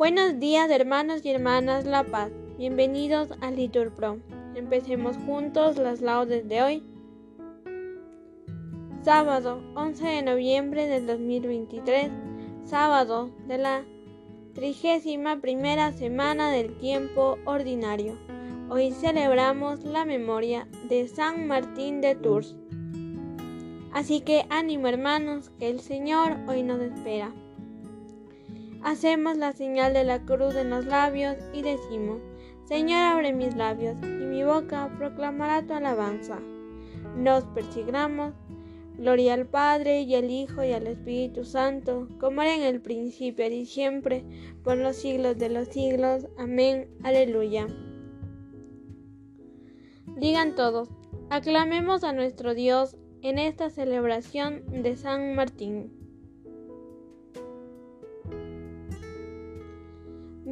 Buenos días hermanos y hermanas La Paz, bienvenidos a Litur Pro. Empecemos juntos las laudes de hoy. Sábado 11 de noviembre del 2023, sábado de la trigésima primera semana del tiempo ordinario. Hoy celebramos la memoria de San Martín de Tours. Así que ánimo hermanos, que el Señor hoy nos espera. Hacemos la señal de la cruz en los labios y decimos, Señor abre mis labios y mi boca proclamará tu alabanza. Nos persignamos. Gloria al Padre y al Hijo y al Espíritu Santo, como era en el principio y siempre, por los siglos de los siglos. Amén. Aleluya. Digan todos, aclamemos a nuestro Dios en esta celebración de San Martín.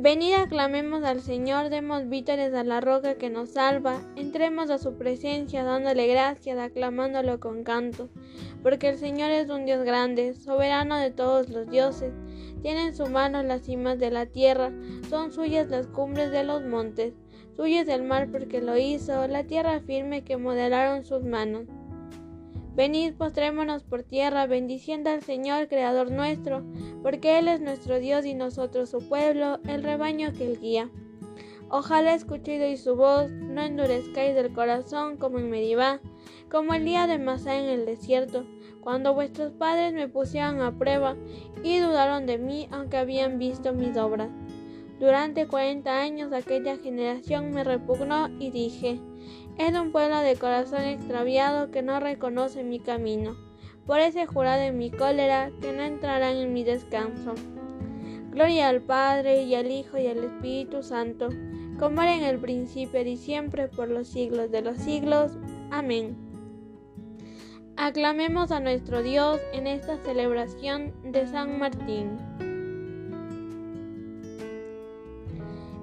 Venid aclamemos al Señor, demos vítores a la roca que nos salva, entremos a su presencia dándole gracias, aclamándolo con canto, porque el Señor es un Dios grande, soberano de todos los dioses, tiene en su mano las cimas de la tierra, son suyas las cumbres de los montes, suyo el mar porque lo hizo, la tierra firme que modelaron sus manos. Venid, postrémonos por tierra, bendiciendo al Señor, Creador nuestro, porque Él es nuestro Dios y nosotros su pueblo, el rebaño que Él guía. Ojalá escuchéis su voz, no endurezcáis el corazón como en Medivá, como el día de Masá en el desierto, cuando vuestros padres me pusieron a prueba y dudaron de mí aunque habían visto mis obras. Durante cuarenta años aquella generación me repugnó y dije, es un pueblo de corazón extraviado que no reconoce mi camino. Por ese jurado en mi cólera que no entrarán en mi descanso. Gloria al Padre y al Hijo y al Espíritu Santo, como era en el principio y siempre por los siglos de los siglos. Amén. Aclamemos a nuestro Dios en esta celebración de San Martín.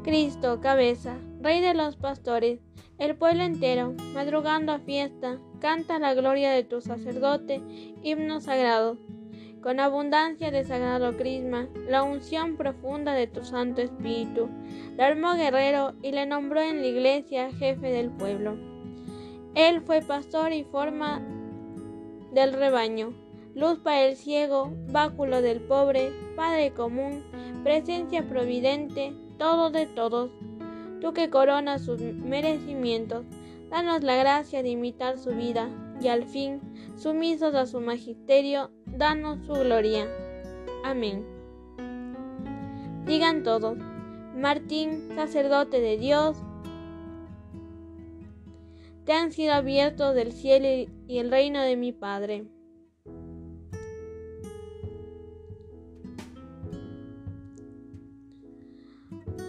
Cristo, cabeza, Rey de los pastores, el pueblo entero, madrugando a fiesta, canta la gloria de tu sacerdote, himno sagrado. Con abundancia de sagrado crisma, la unción profunda de tu Santo Espíritu, la armó guerrero y le nombró en la iglesia jefe del pueblo. Él fue pastor y forma del rebaño, luz para el ciego, báculo del pobre, Padre común, presencia providente, todo de todos tú que coronas sus merecimientos, danos la gracia de imitar su vida, y al fin, sumisos a su magisterio, danos su gloria. Amén. Digan todos, Martín, sacerdote de Dios, te han sido abiertos del cielo y el reino de mi Padre.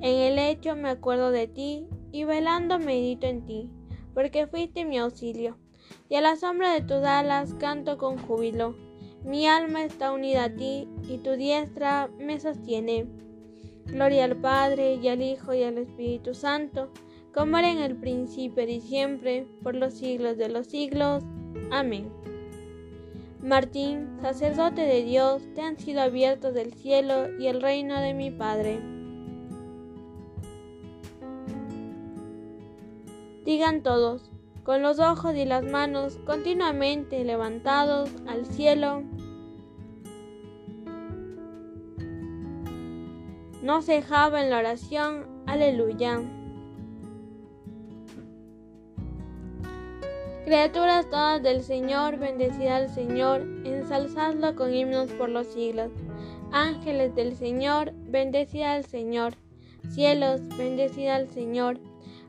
En el hecho me acuerdo de ti y velando medito en ti, porque fuiste mi auxilio. Y a la sombra de tus alas canto con júbilo. Mi alma está unida a ti y tu diestra me sostiene. Gloria al Padre y al Hijo y al Espíritu Santo, como era en el principio y siempre, por los siglos de los siglos. Amén. Martín, sacerdote de Dios, te han sido abiertos del cielo y el reino de mi Padre. Digan todos, con los ojos y las manos continuamente levantados al cielo. No cejaba en la oración, aleluya. Criaturas todas del Señor, bendecida al Señor, ensalzadlo con himnos por los siglos. Ángeles del Señor, bendecida al Señor. Cielos, bendecida al Señor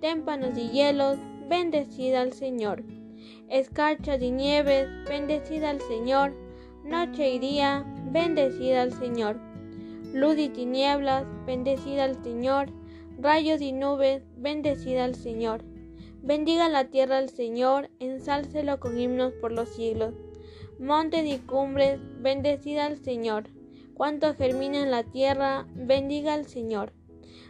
Témpanos y hielos, bendecida al Señor. Escarchas y nieves, bendecida al Señor. Noche y día, bendecida al Señor. Luz y tinieblas, bendecida al Señor. Rayos y nubes, bendecida al Señor. Bendiga la tierra al Señor, ensálcelo con himnos por los siglos. Montes y cumbres, bendecida al Señor. Cuanto germina en la tierra, bendiga al Señor.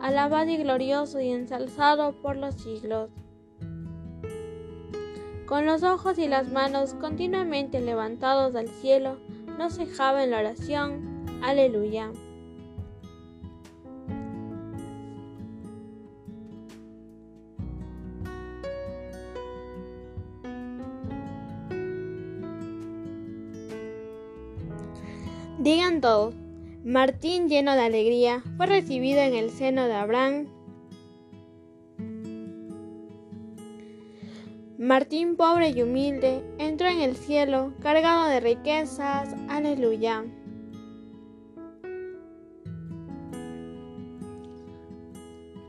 alabado y glorioso y ensalzado por los siglos. Con los ojos y las manos continuamente levantados al cielo, no cejaba en la oración. Aleluya. Digan todos. Martín, lleno de alegría, fue recibido en el seno de Abraham. Martín, pobre y humilde, entró en el cielo, cargado de riquezas. Aleluya.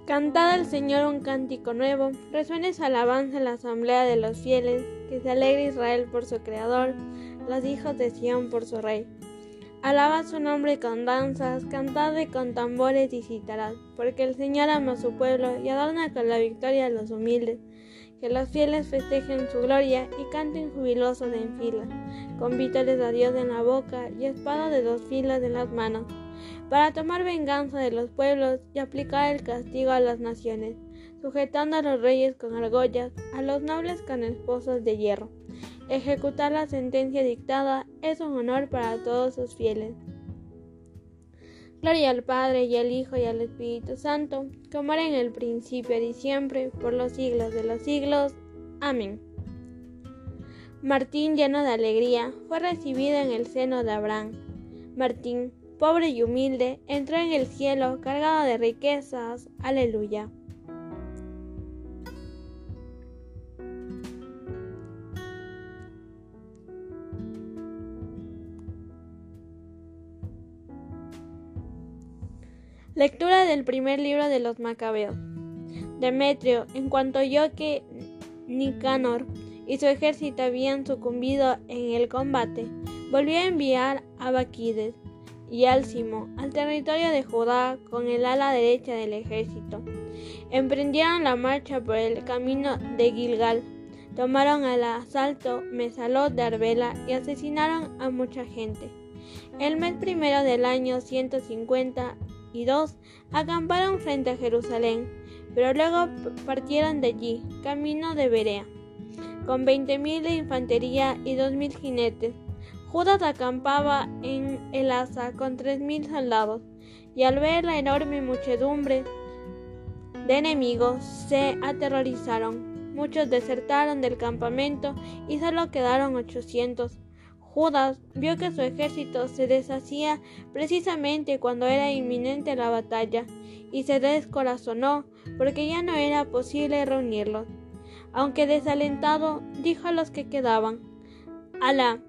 Cantad al Señor un cántico nuevo, resuene su alabanza en la asamblea de los fieles, que se alegre Israel por su Creador, los hijos de Sión por su Rey. Alaba su nombre con danzas, cantadle con tambores y citarás, porque el Señor ama a su pueblo y adorna con la victoria a los humildes. Que los fieles festejen su gloria y canten jubilosos en fila, con vítores a Dios en la boca y espada de dos filas en las manos, para tomar venganza de los pueblos y aplicar el castigo a las naciones, sujetando a los reyes con argollas, a los nobles con esposas de hierro Ejecutar la sentencia dictada es un honor para todos sus fieles. Gloria al Padre y al Hijo y al Espíritu Santo, como era en el principio y siempre, por los siglos de los siglos. Amén. Martín, lleno de alegría, fue recibido en el seno de Abraham. Martín, pobre y humilde, entró en el cielo cargado de riquezas. Aleluya. Lectura del primer libro de los Macabeos. Demetrio, en cuanto oyó que Nicanor y su ejército habían sucumbido en el combate, volvió a enviar a Baquides y Alcimo al territorio de Judá con el ala derecha del ejército. Emprendieron la marcha por el camino de Gilgal, tomaron al asalto Mesalot de Arbela y asesinaron a mucha gente. El mes primero del año 150 y dos acamparon frente a Jerusalén, pero luego partieron de allí, camino de Berea, con veinte mil de infantería y dos mil jinetes. Judas acampaba en el asa con tres mil soldados, y al ver la enorme muchedumbre de enemigos se aterrorizaron. Muchos desertaron del campamento y solo quedaron ochocientos. Judas vio que su ejército se deshacía precisamente cuando era inminente la batalla y se descorazonó porque ya no era posible reunirlos. Aunque desalentado, dijo a los que quedaban, Ala,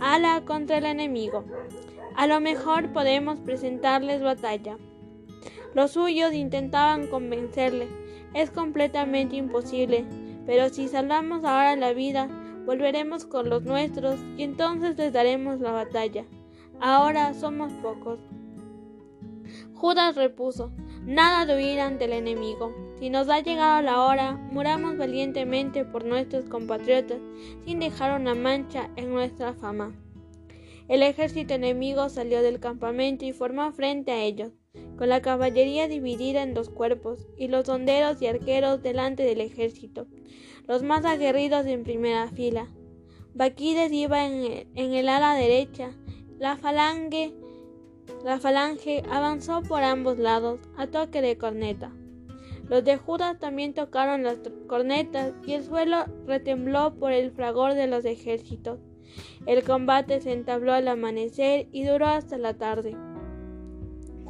ala contra el enemigo. A lo mejor podemos presentarles batalla. Los suyos intentaban convencerle. Es completamente imposible, pero si salvamos ahora la vida, volveremos con los nuestros y entonces les daremos la batalla. Ahora somos pocos. Judas repuso, nada de huir ante el enemigo. Si nos ha llegado la hora, muramos valientemente por nuestros compatriotas, sin dejar una mancha en nuestra fama. El ejército enemigo salió del campamento y formó frente a ellos, con la caballería dividida en dos cuerpos, y los honderos y arqueros delante del ejército, los más aguerridos en primera fila. Baquides iba en el, ala derecha, la falange, la falange avanzó por ambos lados a toque de corneta. Los de Judas también tocaron las cornetas y el suelo retembló por el fragor de los ejércitos. El combate se entabló al amanecer y duró hasta la tarde.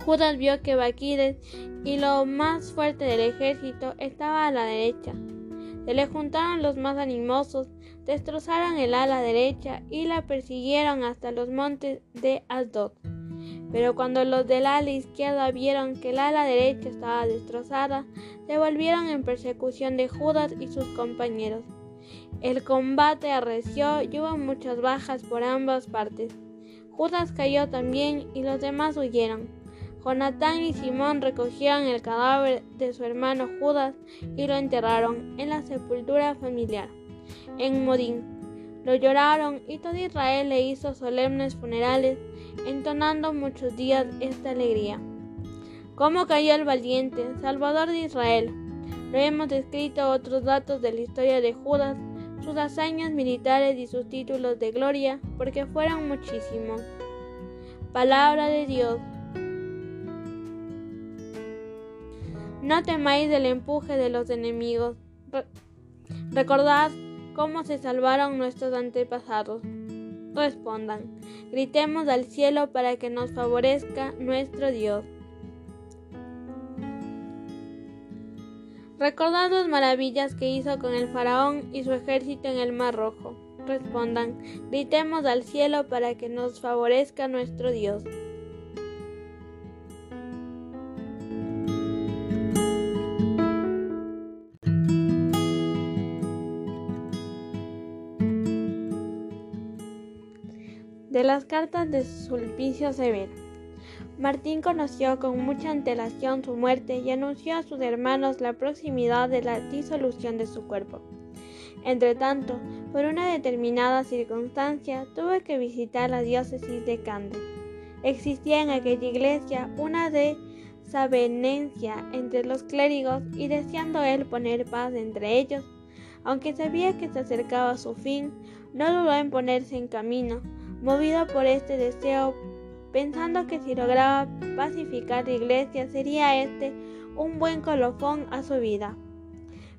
Judas vio que Baquides y lo más fuerte del ejército estaba a la derecha. Se le juntaron los más animosos, destrozaron el ala derecha y la persiguieron hasta los montes de Asdod. Pero cuando los del ala izquierda vieron que el ala derecha estaba destrozada, se volvieron en persecución de Judas y sus compañeros. El combate arreció y hubo muchas bajas por ambas partes. Judas cayó también y los demás huyeron. Jonatán y Simón recogieron el cadáver de su hermano Judas y lo enterraron en la sepultura familiar, en Modín. Lo lloraron y todo Israel le hizo solemnes funerales, entonando muchos días esta alegría. ¿Cómo cayó el valiente, Salvador de Israel? Lo hemos escrito otros datos de la historia de Judas sus hazañas militares y sus títulos de gloria, porque fueron muchísimos. Palabra de Dios. No temáis del empuje de los enemigos. recordad cómo se salvaron nuestros antepasados. Respondan, gritemos al cielo para que nos favorezca nuestro Dios. Recordad las maravillas que hizo con el faraón y su ejército en el Mar Rojo. Respondan, gritemos al cielo para que nos favorezca nuestro Dios. De las cartas de Sulpicio Severo. Martín conoció con mucha antelación su muerte y anunció a sus hermanos la proximidad de la disolución de su cuerpo. Entretanto, por una determinada circunstancia, tuvo que visitar la diócesis de Cande. Existía en aquella iglesia una desavenencia entre los clérigos y deseando él poner paz entre ellos, aunque sabía que se acercaba a su fin, no dudó en ponerse en camino, movido por este deseo pensando que si lograba pacificar la iglesia sería este un buen colofón a su vida.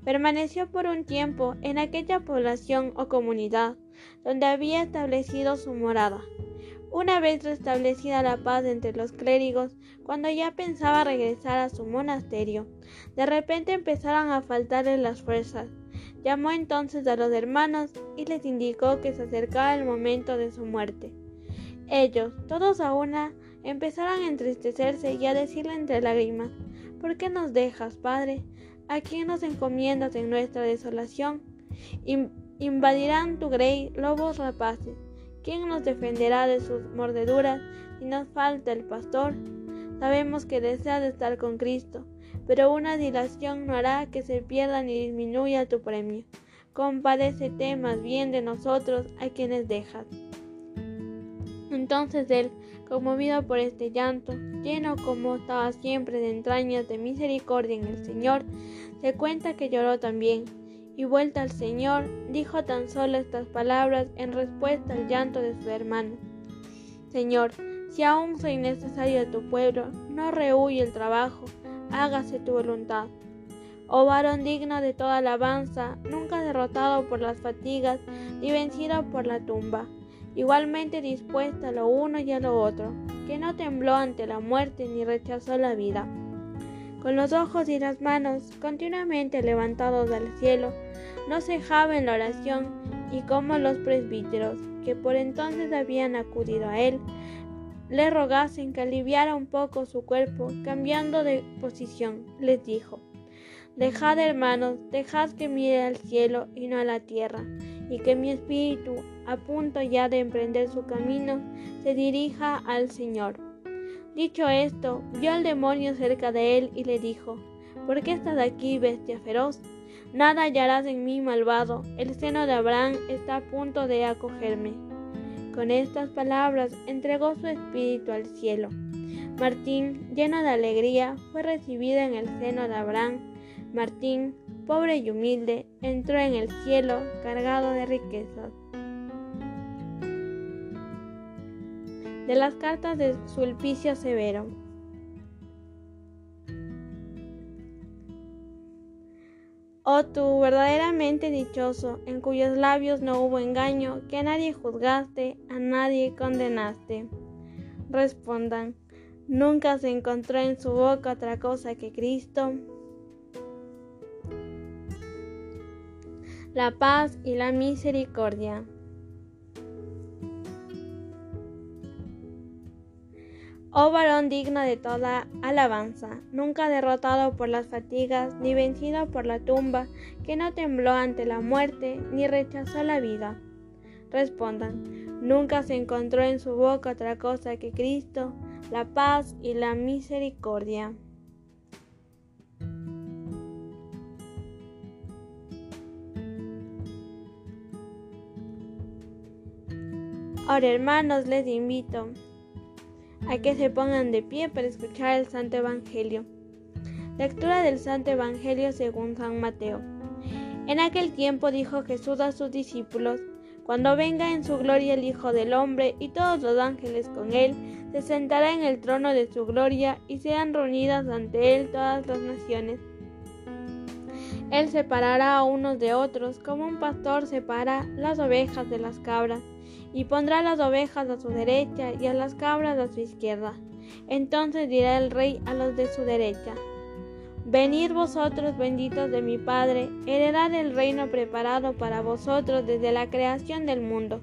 Permaneció por un tiempo en aquella población o comunidad donde había establecido su morada. Una vez restablecida la paz entre los clérigos, cuando ya pensaba regresar a su monasterio, de repente empezaron a faltarle las fuerzas. Llamó entonces a los hermanos y les indicó que se acercaba el momento de su muerte. Ellos, todos a una, empezaron a entristecerse y a decirle entre lágrimas, ¿por qué nos dejas, Padre? ¿A quién nos encomiendas en nuestra desolación? invadirán tu grey lobos rapaces. ¿Quién nos defenderá de sus mordeduras si nos falta el pastor? Sabemos que deseas estar con Cristo, pero una dilación no hará que se pierda ni disminuya tu premio. Compadécete más bien de nosotros a quienes dejas. Entonces él, conmovido por este llanto, lleno como estaba siempre de entrañas de misericordia en el Señor, se cuenta que lloró también, y vuelta al Señor, dijo tan solo estas palabras en respuesta al llanto de su hermano. Señor, si aún soy necesario de tu pueblo, no rehuye el trabajo, hágase tu voluntad. Oh varón digno de toda alabanza, nunca derrotado por las fatigas ni vencido por la tumba igualmente dispuesta a lo uno y a lo otro, que no tembló ante la muerte ni rechazó la vida. Con los ojos y las manos continuamente levantados al cielo, no cejaba en la oración y como los presbíteros, que por entonces habían acudido a él, le rogasen que aliviara un poco su cuerpo, cambiando de posición, les dijo, Dejad, hermanos, dejad que mire al cielo y no a la tierra, y que mi espíritu, a punto ya de emprender su camino, se dirija al Señor. Dicho esto, vio al demonio cerca de él y le dijo, ¿Por qué estás aquí, bestia feroz? Nada hallarás en mí, malvado. El seno de Abraham está a punto de acogerme. Con estas palabras entregó su espíritu al cielo. Martín, lleno de alegría, fue recibido en el seno de Abraham. Martín, pobre y humilde, entró en el cielo cargado de riquezas. De las cartas de Sulpicio Severo. Oh tú, verdaderamente dichoso, en cuyos labios no hubo engaño, que a nadie juzgaste, a nadie condenaste. Respondan, ¿nunca se encontró en su boca otra cosa que Cristo? La paz y la misericordia. Oh varón digno de toda alabanza, nunca derrotado por las fatigas, ni vencido por la tumba, que no tembló ante la muerte, ni rechazó la vida. Respondan, nunca se encontró en su boca otra cosa que Cristo, la paz y la misericordia. Ahora hermanos les invito a que se pongan de pie para escuchar el Santo Evangelio. Lectura del Santo Evangelio según San Mateo. En aquel tiempo dijo Jesús a sus discípulos, Cuando venga en su gloria el Hijo del Hombre y todos los ángeles con él, se sentará en el trono de su gloria y sean reunidas ante él todas las naciones. Él separará a unos de otros, como un pastor separa las ovejas de las cabras y pondrá las ovejas a su derecha y a las cabras a su izquierda. Entonces dirá el rey a los de su derecha, Venid vosotros benditos de mi Padre, heredad el reino preparado para vosotros desde la creación del mundo,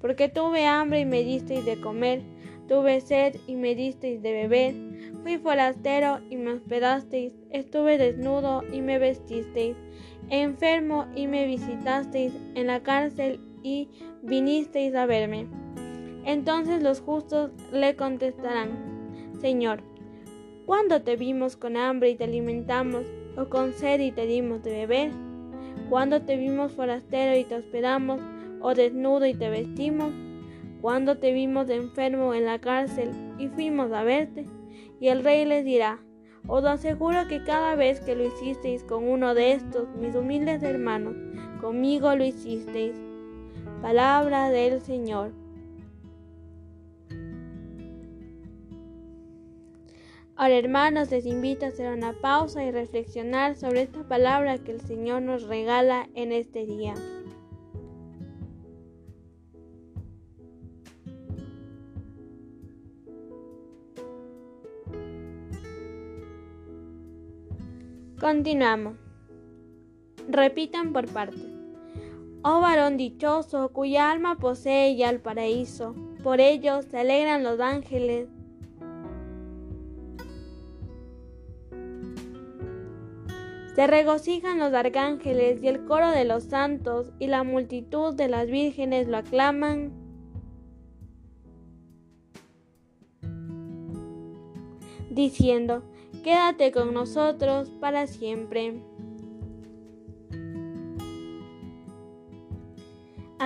porque tuve hambre y me disteis de comer, tuve sed y me disteis de beber, fui forastero y me hospedasteis, estuve desnudo y me vestisteis, enfermo y me visitasteis, en la cárcel y vinisteis a verme. Entonces los justos le contestarán, Señor, ¿cuándo te vimos con hambre y te alimentamos, o con sed y te dimos de beber? ¿Cuándo te vimos forastero y te hospedamos, o desnudo y te vestimos? ¿Cuándo te vimos enfermo en la cárcel y fuimos a verte? Y el rey les dirá, os aseguro que cada vez que lo hicisteis con uno de estos, mis humildes hermanos, conmigo lo hicisteis. Palabra del Señor. Ahora hermanos, les invito a hacer una pausa y reflexionar sobre esta palabra que el Señor nos regala en este día. Continuamos. Repitan por partes. Oh varón dichoso, cuya alma posee ya el paraíso, por ello se alegran los ángeles. Se regocijan los arcángeles y el coro de los santos y la multitud de las vírgenes lo aclaman. diciendo, quédate con nosotros para siempre.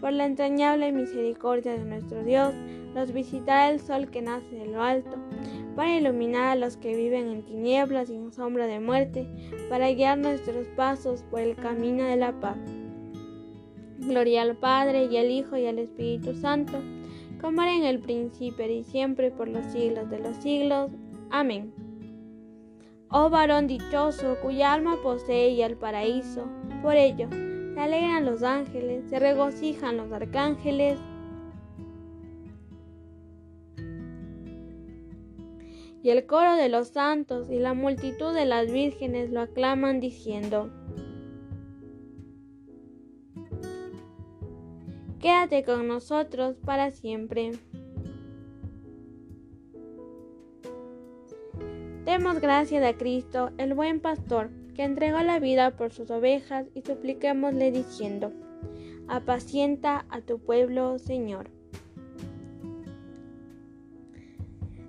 Por la entrañable misericordia de nuestro Dios, nos visitará el sol que nace de lo alto, para iluminar a los que viven en tinieblas y en sombra de muerte, para guiar nuestros pasos por el camino de la paz. Gloria al Padre y al Hijo y al Espíritu Santo como era en el principio y siempre por los siglos de los siglos. Amén. Oh varón dichoso, cuya alma posee el paraíso, por ello se alegran los ángeles, se regocijan los arcángeles. Y el coro de los santos y la multitud de las vírgenes lo aclaman diciendo, Quédate con nosotros para siempre. Demos gracias a Cristo, el buen pastor, que entregó la vida por sus ovejas, y supliquémosle diciendo, apacienta a tu pueblo, Señor.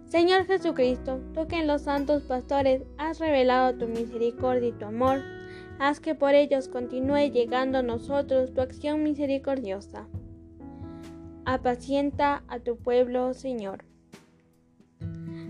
Señor Jesucristo, tú que en los santos pastores has revelado tu misericordia y tu amor, haz que por ellos continúe llegando a nosotros tu acción misericordiosa apacienta a tu pueblo, Señor.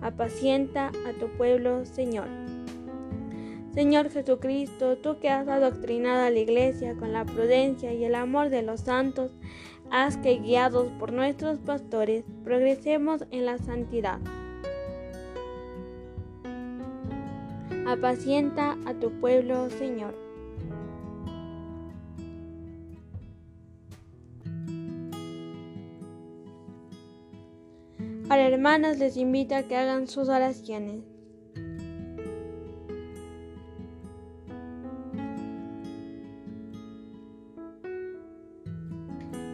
Apacienta a tu pueblo, Señor. Señor Jesucristo, tú que has adoctrinado a la iglesia con la prudencia y el amor de los santos, haz que guiados por nuestros pastores progresemos en la santidad. apacienta a tu pueblo, Señor. Para hermanas les invito a que hagan sus oraciones.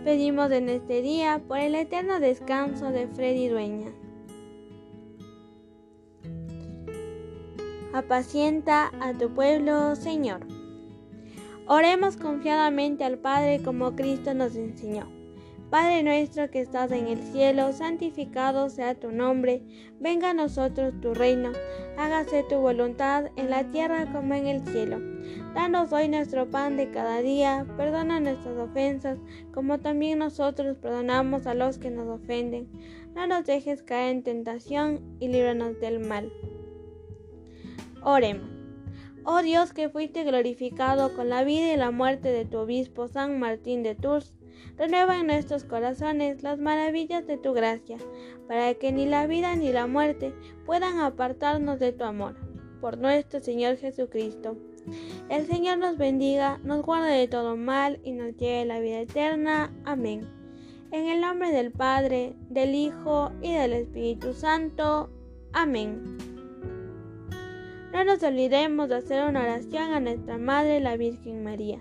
Pedimos en este día por el eterno descanso de Freddy Dueña. apacienta a tu pueblo, Señor. Oremos confiadamente al Padre como Cristo nos enseñó. Padre nuestro que estás en el cielo, santificado sea tu nombre, venga a nosotros tu reino, hágase tu voluntad en la tierra como en el cielo. Danos hoy nuestro pan de cada día, perdona nuestras ofensas, como también nosotros perdonamos a los que nos ofenden. No nos dejes caer en tentación y líbranos del mal. Oremos. Oh Dios que fuiste glorificado con la vida y la muerte de tu obispo San Martín de Tours, renueva en nuestros corazones las maravillas de tu gracia, para que ni la vida ni la muerte puedan apartarnos de tu amor. Por nuestro Señor Jesucristo. El Señor nos bendiga, nos guarde de todo mal y nos lleve la vida eterna. Amén. En el nombre del Padre, del Hijo y del Espíritu Santo. Amén. No nos olvidemos de hacer una oración a nuestra Madre la Virgen María.